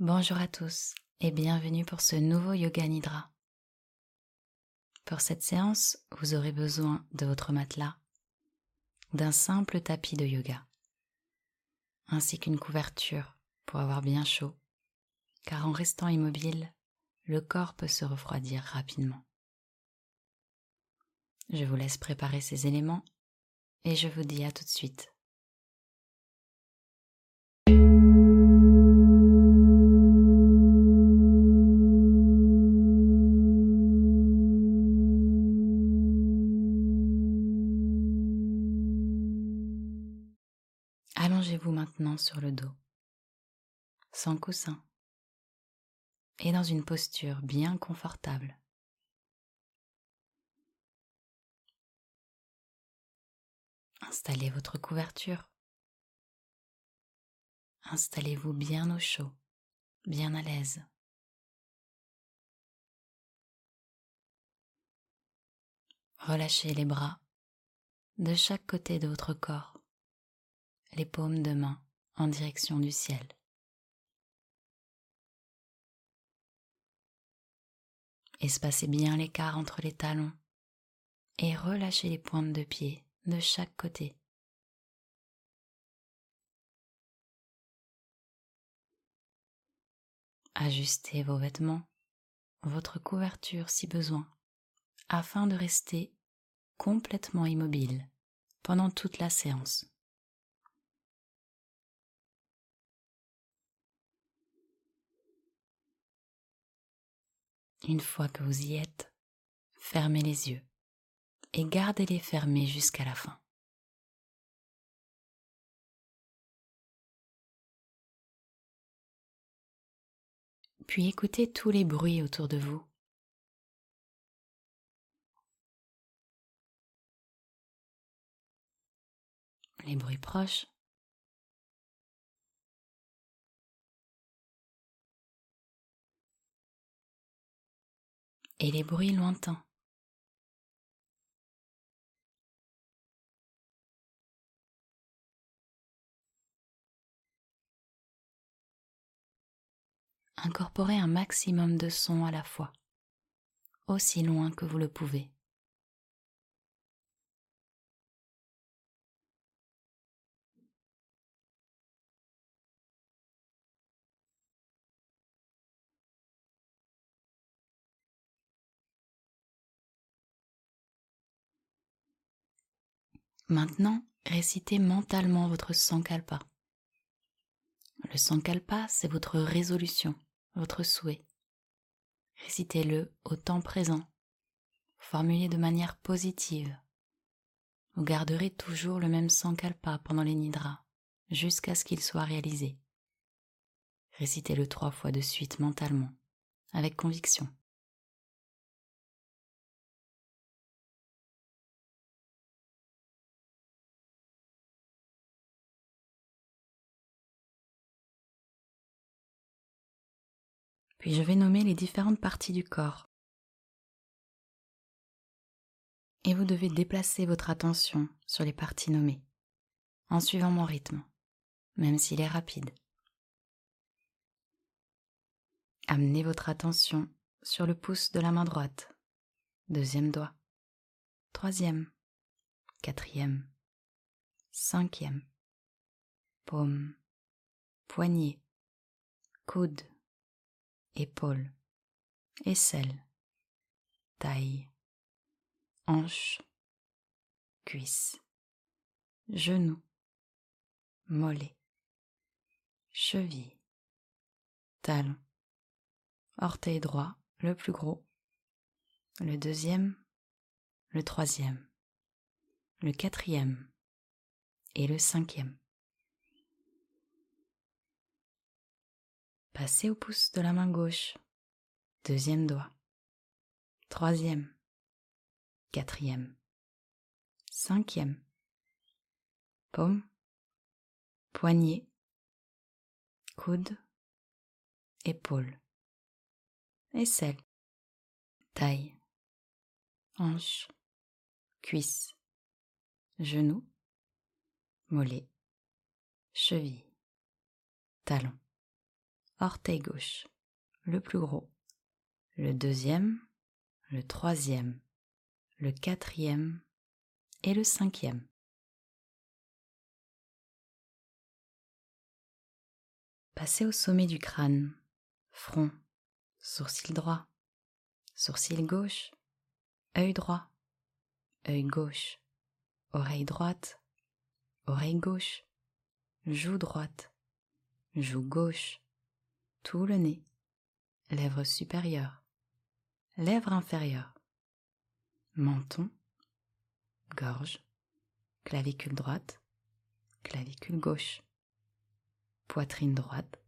Bonjour à tous et bienvenue pour ce nouveau Yoga Nidra. Pour cette séance, vous aurez besoin de votre matelas, d'un simple tapis de yoga, ainsi qu'une couverture pour avoir bien chaud, car en restant immobile, le corps peut se refroidir rapidement. Je vous laisse préparer ces éléments et je vous dis à tout de suite. Sur le dos, sans coussin, et dans une posture bien confortable. Installez votre couverture. Installez-vous bien au chaud, bien à l'aise. Relâchez les bras de chaque côté de votre corps les paumes de main en direction du ciel. Espacez bien l'écart entre les talons et relâchez les pointes de pied de chaque côté. Ajustez vos vêtements, votre couverture si besoin, afin de rester complètement immobile pendant toute la séance. Une fois que vous y êtes, fermez les yeux et gardez-les fermés jusqu'à la fin. Puis écoutez tous les bruits autour de vous. Les bruits proches et les bruits lointains. Incorporez un maximum de sons à la fois, aussi loin que vous le pouvez. Maintenant, récitez mentalement votre sankalpa. Le sankalpa, c'est votre résolution, votre souhait. Récitez-le au temps présent, formulez de manière positive. Vous garderez toujours le même sankalpa pendant les nidras, jusqu'à ce qu'il soit réalisé. Récitez-le trois fois de suite mentalement, avec conviction. Puis je vais nommer les différentes parties du corps. Et vous devez déplacer votre attention sur les parties nommées, en suivant mon rythme, même s'il est rapide. Amenez votre attention sur le pouce de la main droite, deuxième doigt, troisième, quatrième, cinquième, paume, poignet, coude, épaules, aisselle, taille, hanche, cuisse, genou, mollet, cheville, talon, orteil droit, le plus gros, le deuxième, le troisième, le quatrième et le cinquième. Passez au pouce de la main gauche, deuxième doigt, troisième, quatrième, cinquième, paume, poignet, coude, épaule, aisselle, taille, hanche, cuisse, genou, mollet, cheville, talon orteil gauche, le plus gros, le deuxième, le troisième, le quatrième. Et le cinquième. Passez au sommet du crâne, front, sourcil droit, sourcil gauche, œil droit, œil gauche, oreille droite, oreille gauche, joue droite, joue gauche, tout le nez, lèvres supérieures, lèvres inférieures, menton, gorge, clavicule droite, clavicule gauche, poitrine droite,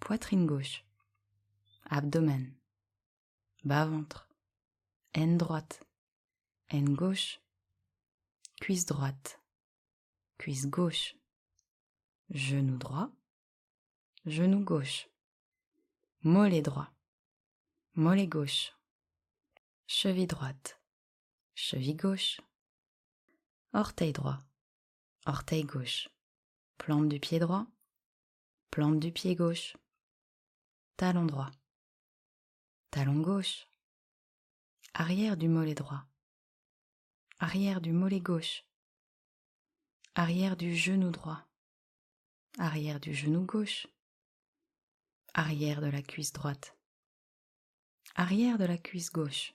poitrine gauche, abdomen, bas-ventre, haine droite, haine gauche, cuisse droite, cuisse gauche, genou droit, genou gauche, mollet droit, mollet gauche, cheville droite, cheville gauche, orteil droit, orteil gauche, plante du pied droit, plante du pied gauche, talon droit, talon gauche, arrière du mollet droit, arrière du mollet gauche, arrière du genou droit, arrière du genou gauche, arrière de la cuisse droite, arrière de la cuisse gauche,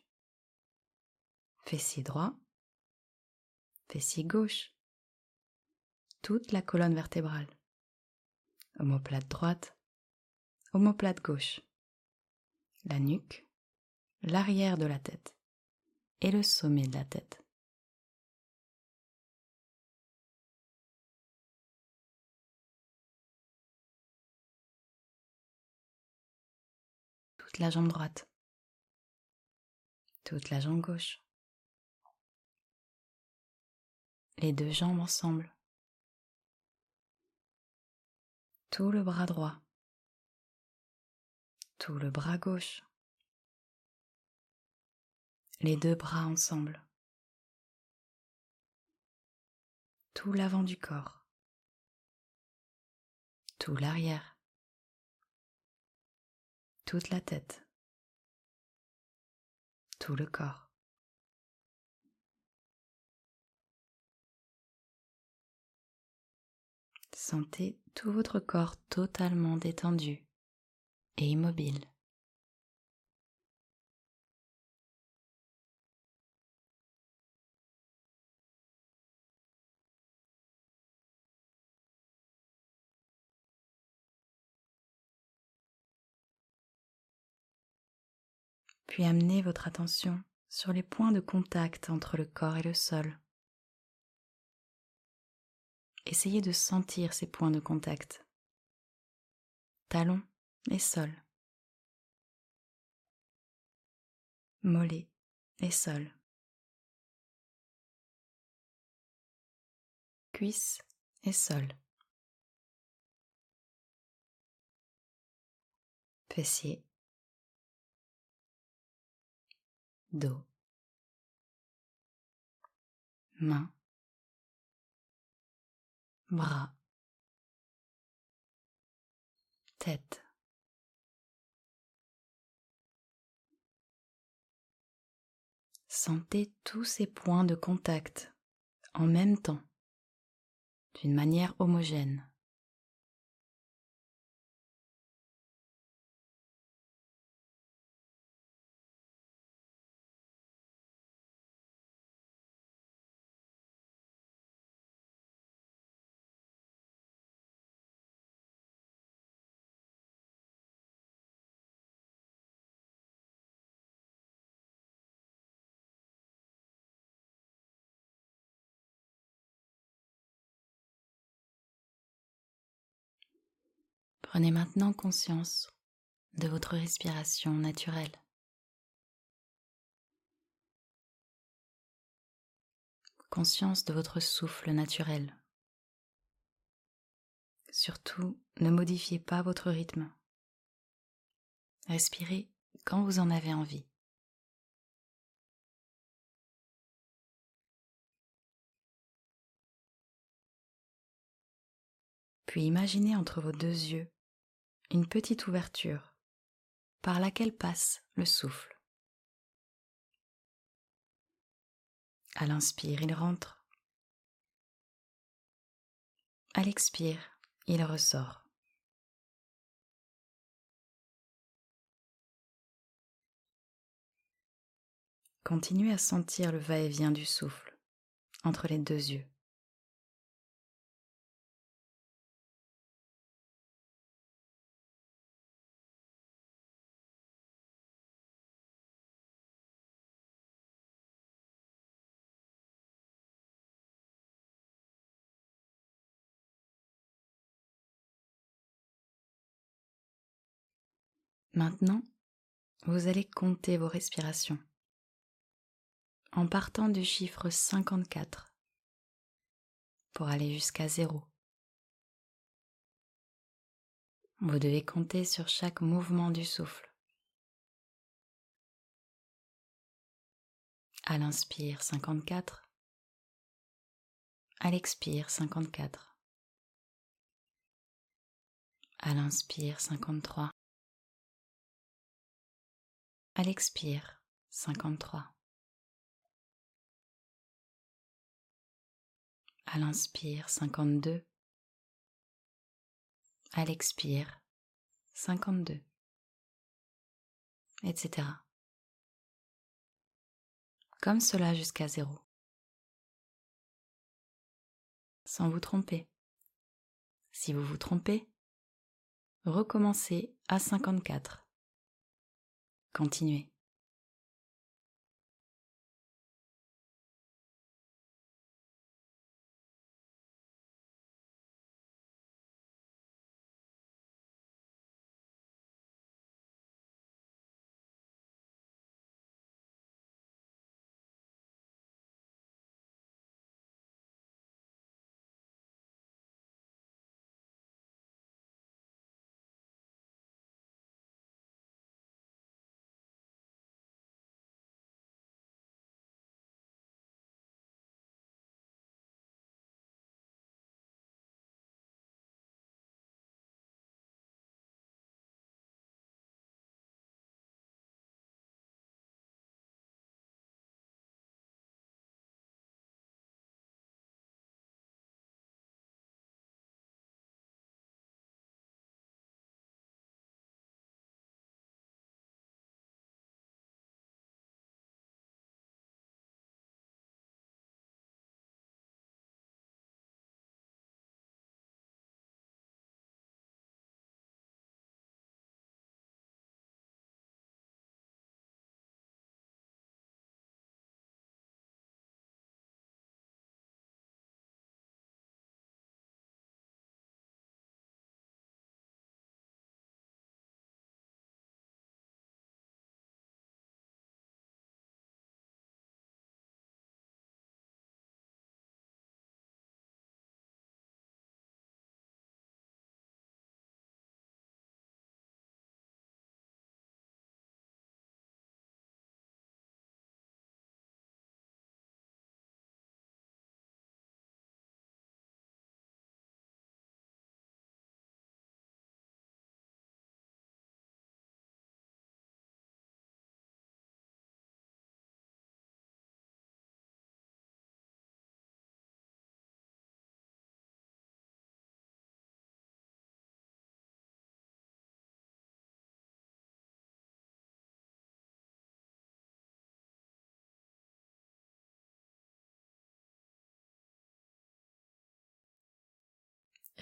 fessier droit, fessier gauche, toute la colonne vertébrale, omoplate droite, omoplate gauche, la nuque, l'arrière de la tête. Et le sommet de la tête. La jambe droite, toute la jambe gauche, les deux jambes ensemble, tout le bras droit, tout le bras gauche, les deux bras ensemble, tout l'avant du corps, tout l'arrière, toute la tête, tout le corps. Sentez tout votre corps totalement détendu et immobile. Puis amenez votre attention sur les points de contact entre le corps et le sol. Essayez de sentir ces points de contact. Talon et sol. Mollet et sol. Cuisse et sol. Fessier dos, main, bras, tête. Sentez tous ces points de contact en même temps, d'une manière homogène. Prenez maintenant conscience de votre respiration naturelle. Conscience de votre souffle naturel. Surtout, ne modifiez pas votre rythme. Respirez quand vous en avez envie. Puis imaginez entre vos deux yeux une petite ouverture par laquelle passe le souffle. À l'inspire, il rentre. À l'expire, il ressort. Continuez à sentir le va-et-vient du souffle entre les deux yeux. Maintenant, vous allez compter vos respirations en partant du chiffre 54 pour aller jusqu'à 0. Vous devez compter sur chaque mouvement du souffle. À l'inspire 54, à l'expire 54, à l'inspire 53, à l'expire 53. À l'inspire 52. À l'expire 52. Etc. Comme cela jusqu'à zéro. Sans vous tromper. Si vous vous trompez, recommencez à 54. Continuez.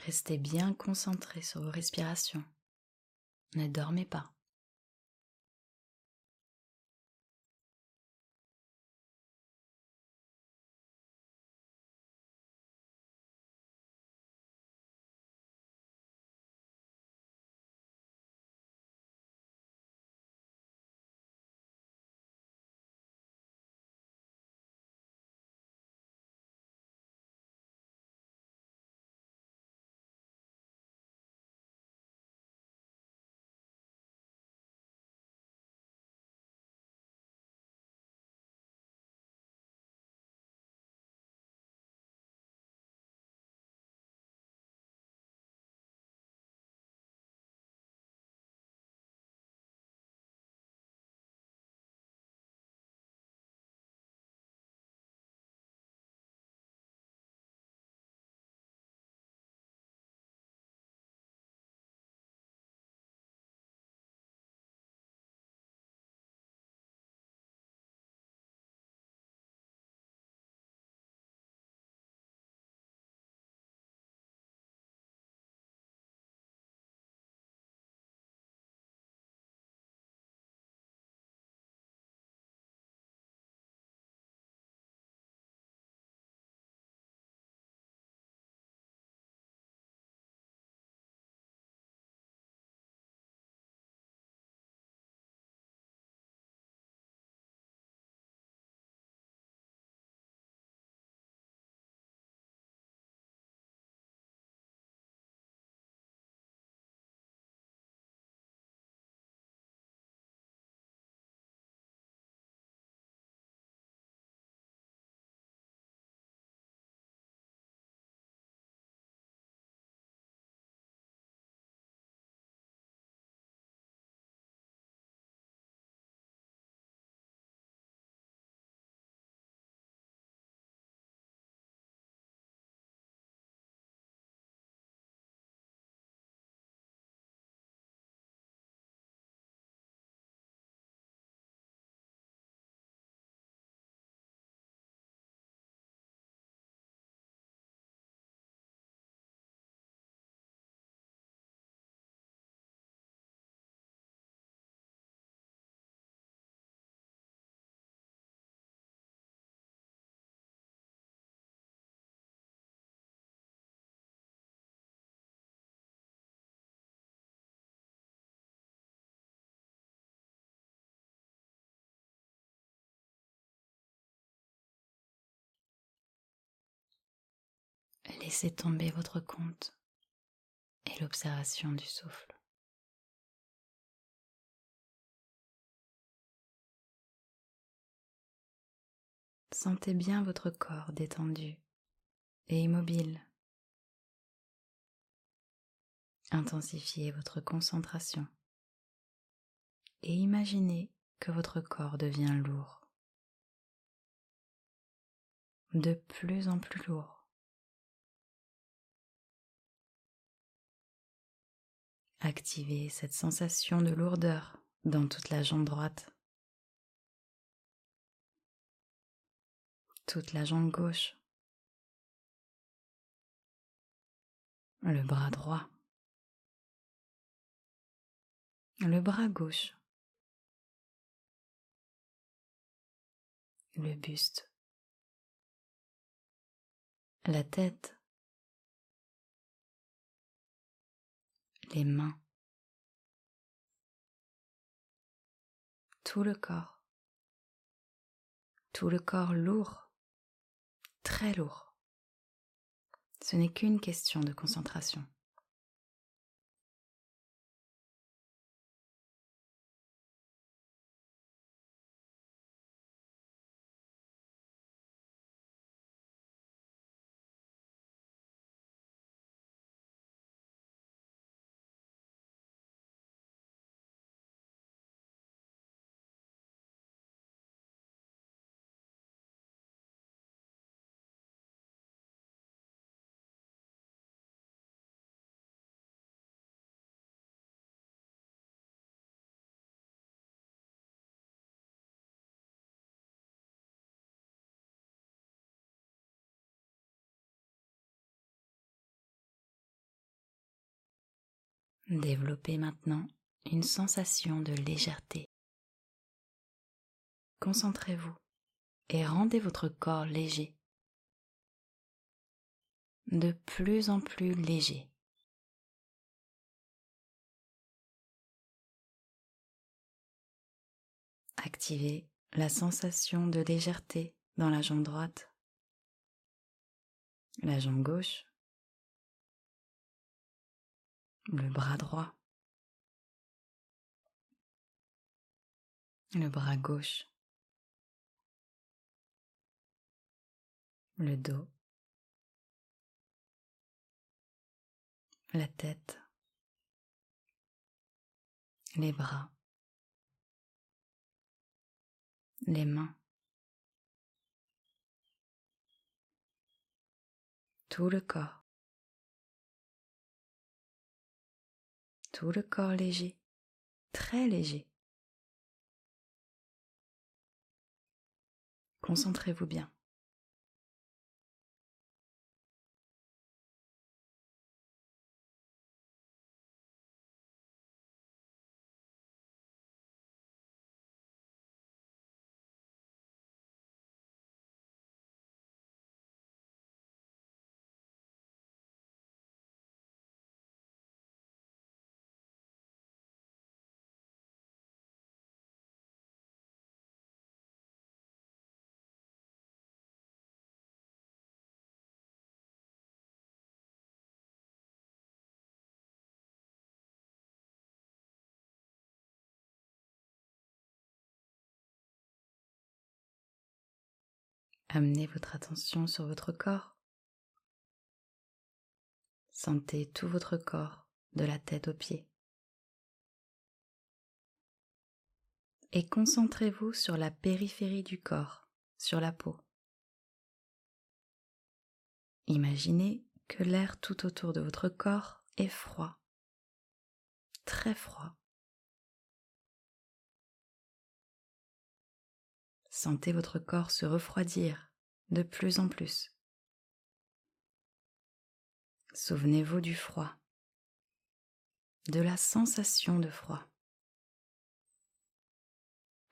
Restez bien concentré sur vos respirations. Ne dormez pas. Laissez tomber votre compte et l'observation du souffle. Sentez bien votre corps détendu et immobile. Intensifiez votre concentration et imaginez que votre corps devient lourd, de plus en plus lourd. Activez cette sensation de lourdeur dans toute la jambe droite, toute la jambe gauche, le bras droit, le bras gauche, le buste, la tête, les mains, tout le corps, tout le corps lourd, très lourd. Ce n'est qu'une question de concentration. Développez maintenant une sensation de légèreté. Concentrez-vous et rendez votre corps léger, de plus en plus léger. Activez la sensation de légèreté dans la jambe droite, la jambe gauche, le bras droit, le bras gauche, le dos, la tête, les bras, les mains, tout le corps. Tout le corps léger, très léger. Concentrez-vous bien. Amenez votre attention sur votre corps. Sentez tout votre corps de la tête aux pieds. Et concentrez-vous sur la périphérie du corps, sur la peau. Imaginez que l'air tout autour de votre corps est froid, très froid. Sentez votre corps se refroidir de plus en plus. Souvenez-vous du froid, de la sensation de froid.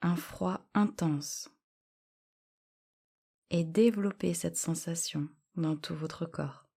Un froid intense. Et développez cette sensation dans tout votre corps.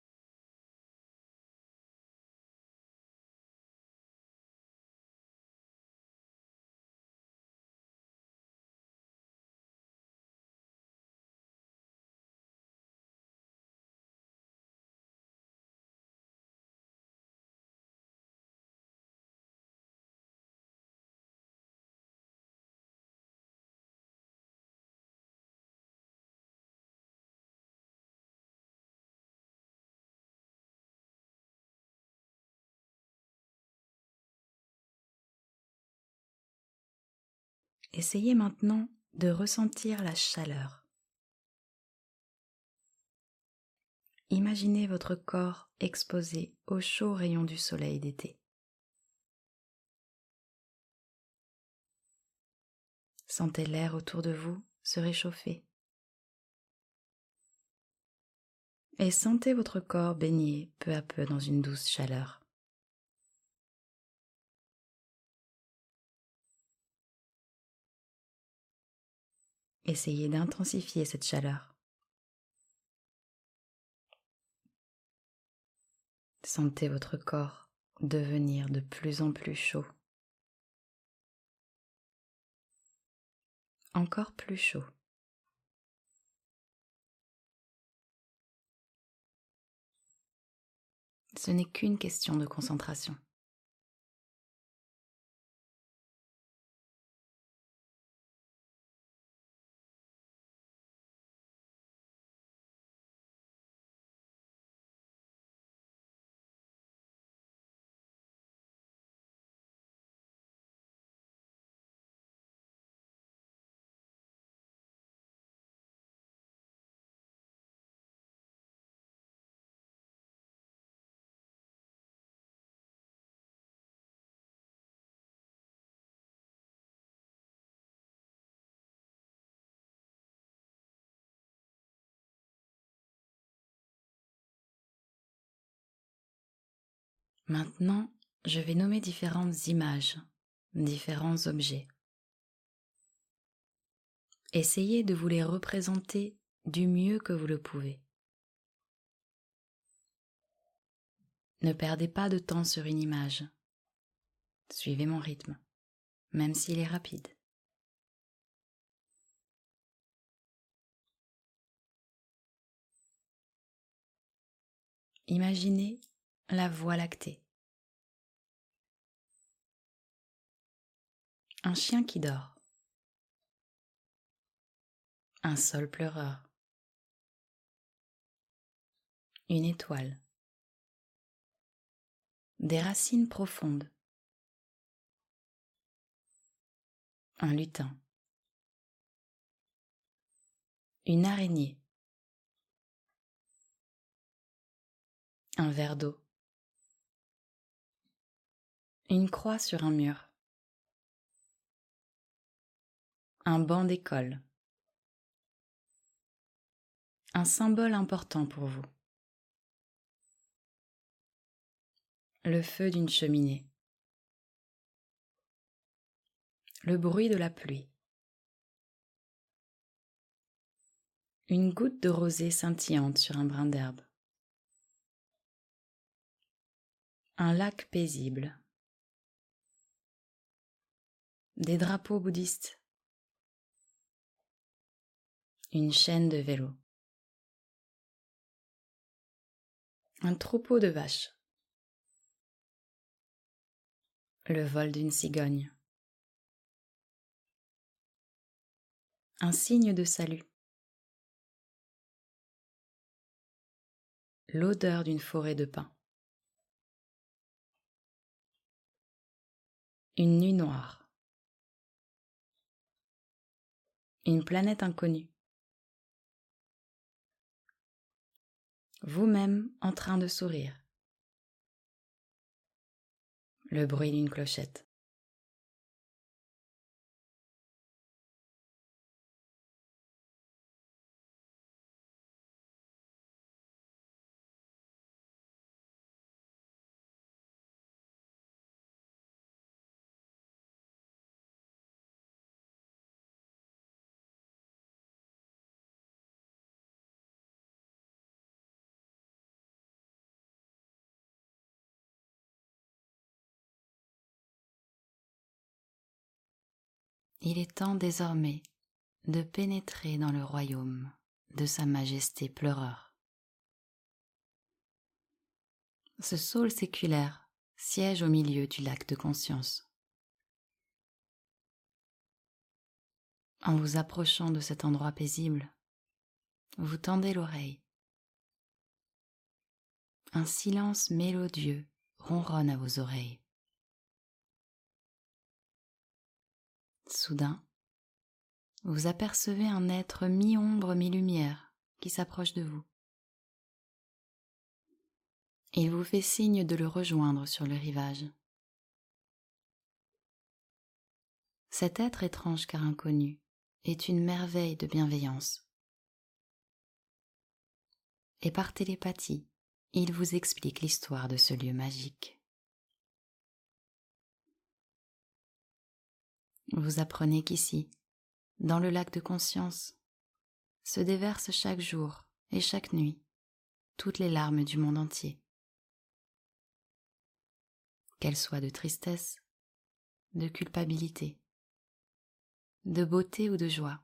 Essayez maintenant de ressentir la chaleur. Imaginez votre corps exposé aux chauds rayons du soleil d'été. Sentez l'air autour de vous se réchauffer. Et sentez votre corps baigner peu à peu dans une douce chaleur. Essayez d'intensifier cette chaleur. Sentez votre corps devenir de plus en plus chaud. Encore plus chaud. Ce n'est qu'une question de concentration. Maintenant, je vais nommer différentes images, différents objets. Essayez de vous les représenter du mieux que vous le pouvez. Ne perdez pas de temps sur une image. Suivez mon rythme, même s'il est rapide. Imaginez la voie lactée. Un chien qui dort. Un sol pleureur. Une étoile. Des racines profondes. Un lutin. Une araignée. Un verre d'eau. Une croix sur un mur. Un banc d'école. Un symbole important pour vous. Le feu d'une cheminée. Le bruit de la pluie. Une goutte de rosée scintillante sur un brin d'herbe. Un lac paisible des drapeaux bouddhistes, une chaîne de vélo, un troupeau de vaches, le vol d'une cigogne, un signe de salut, l'odeur d'une forêt de pins, une nuit noire. Une planète inconnue. Vous-même en train de sourire. Le bruit d'une clochette. Il est temps désormais de pénétrer dans le royaume de Sa Majesté pleureur. Ce saule séculaire siège au milieu du lac de conscience. En vous approchant de cet endroit paisible, vous tendez l'oreille. Un silence mélodieux ronronne à vos oreilles. Soudain, vous apercevez un être mi-ombre, mi-lumière qui s'approche de vous. Il vous fait signe de le rejoindre sur le rivage. Cet être étrange car inconnu est une merveille de bienveillance. Et par télépathie, il vous explique l'histoire de ce lieu magique. Vous apprenez qu'ici, dans le lac de conscience, se déversent chaque jour et chaque nuit toutes les larmes du monde entier. Qu'elles soient de tristesse, de culpabilité, de beauté ou de joie.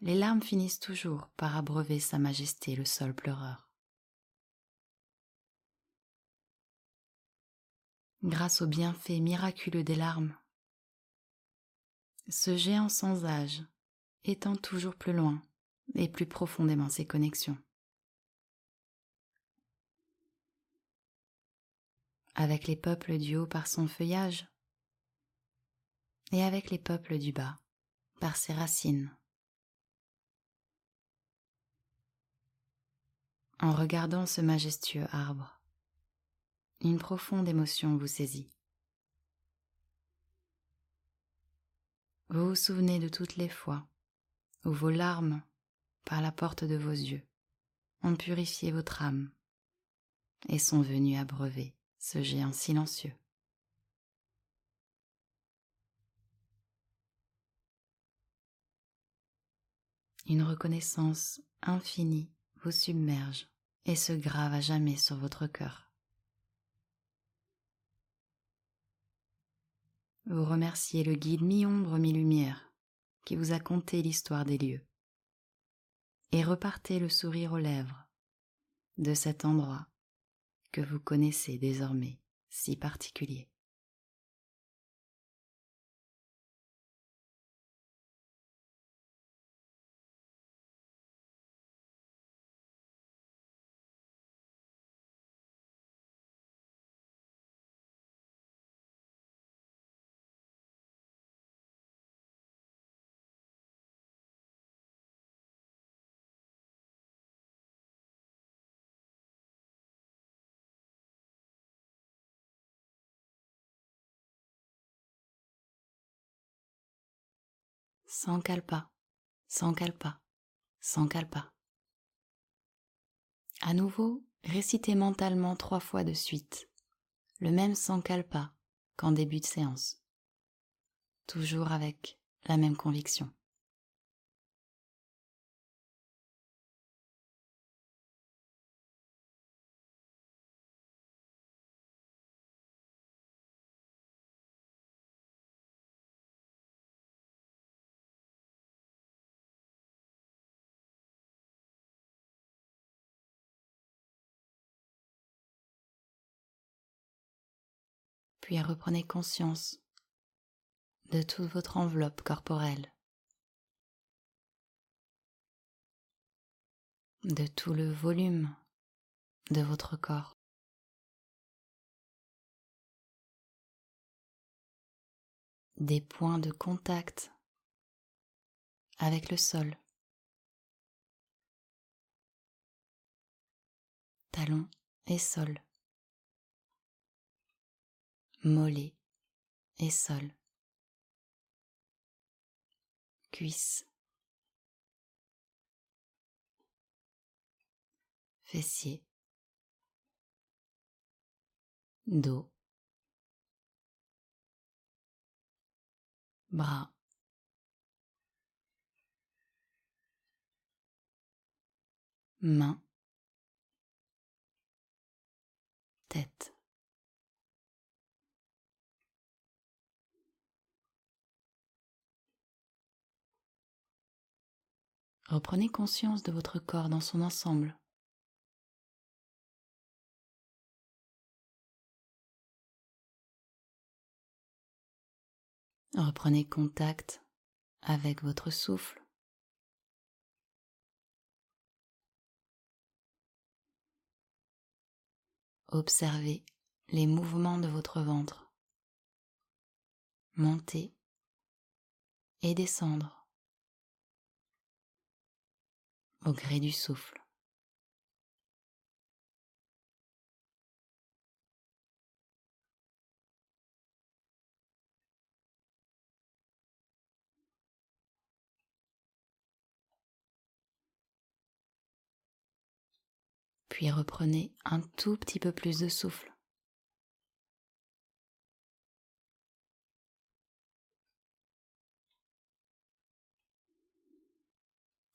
Les larmes finissent toujours par abreuver Sa Majesté le sol pleureur. Grâce au bienfait miraculeux des larmes, ce géant sans âge étend toujours plus loin et plus profondément ses connexions. Avec les peuples du haut par son feuillage, et avec les peuples du bas par ses racines. En regardant ce majestueux arbre, une profonde émotion vous saisit. Vous vous souvenez de toutes les fois où vos larmes, par la porte de vos yeux, ont purifié votre âme et sont venues abreuver ce géant silencieux. Une reconnaissance infinie vous submerge et se grave à jamais sur votre cœur. Vous remerciez le guide mi-ombre, mi-lumière qui vous a conté l'histoire des lieux. Et repartez le sourire aux lèvres de cet endroit que vous connaissez désormais si particulier. Sankalpa, Sankalpa, Sankalpa. À nouveau, récitez mentalement trois fois de suite le même Sankalpa qu'en début de séance, toujours avec la même conviction. Reprenez conscience de toute votre enveloppe corporelle, de tout le volume de votre corps. des points de contact avec le sol, talon et sol mollet et sol, cuisse, fessier, dos, bras, main, tête. Reprenez conscience de votre corps dans son ensemble. Reprenez contact avec votre souffle. Observez les mouvements de votre ventre. Monter et descendre au gré du souffle. Puis reprenez un tout petit peu plus de souffle.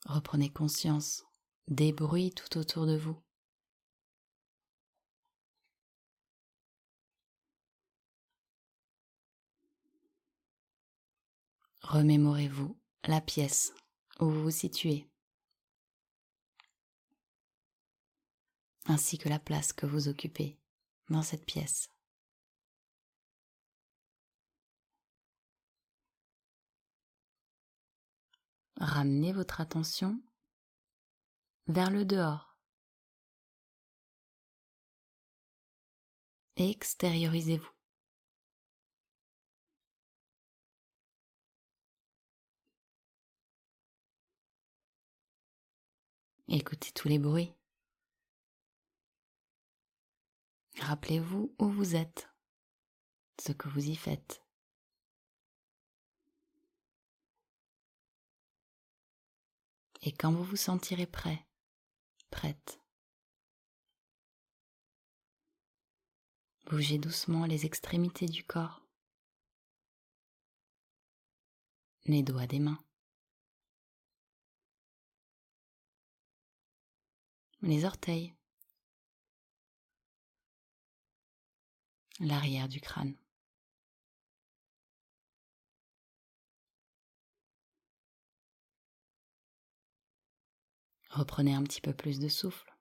Reprenez conscience des bruits tout autour de vous. Remémorez-vous la pièce où vous vous situez, ainsi que la place que vous occupez dans cette pièce. Ramenez votre attention vers le dehors. Extériorisez-vous. Écoutez tous les bruits. Rappelez-vous où vous êtes, ce que vous y faites. Et quand vous vous sentirez prêt, prête, bougez doucement les extrémités du corps, les doigts des mains, les orteils, l'arrière du crâne. Reprenez un petit peu plus de souffle.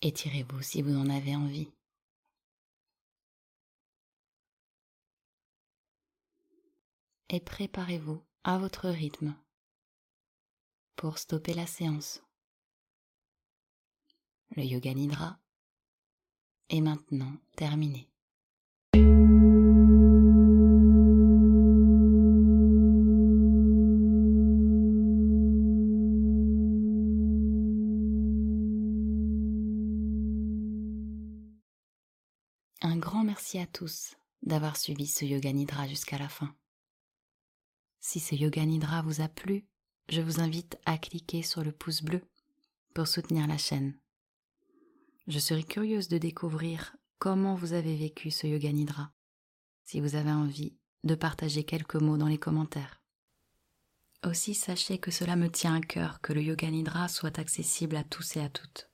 Étirez-vous si vous en avez envie. Et préparez-vous à votre rythme pour stopper la séance. Le yoga nidra est maintenant terminé. Un grand merci à tous d'avoir suivi ce yoga nidra jusqu'à la fin. Si ce yoga nidra vous a plu, je vous invite à cliquer sur le pouce bleu pour soutenir la chaîne. Je serais curieuse de découvrir comment vous avez vécu ce yoga nidra. Si vous avez envie de partager quelques mots dans les commentaires. Aussi sachez que cela me tient à cœur que le yoga nidra soit accessible à tous et à toutes.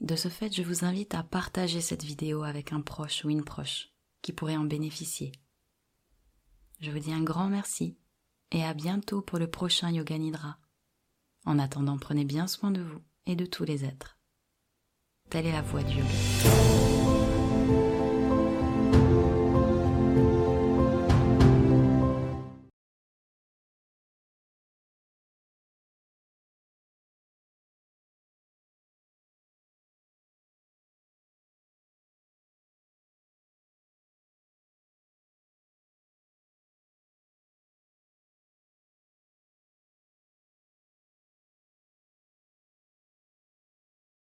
De ce fait, je vous invite à partager cette vidéo avec un proche ou une proche qui pourrait en bénéficier. Je vous dis un grand merci et à bientôt pour le prochain yoga nidra. En attendant, prenez bien soin de vous et de tous les êtres. Telle est la voie du yoga.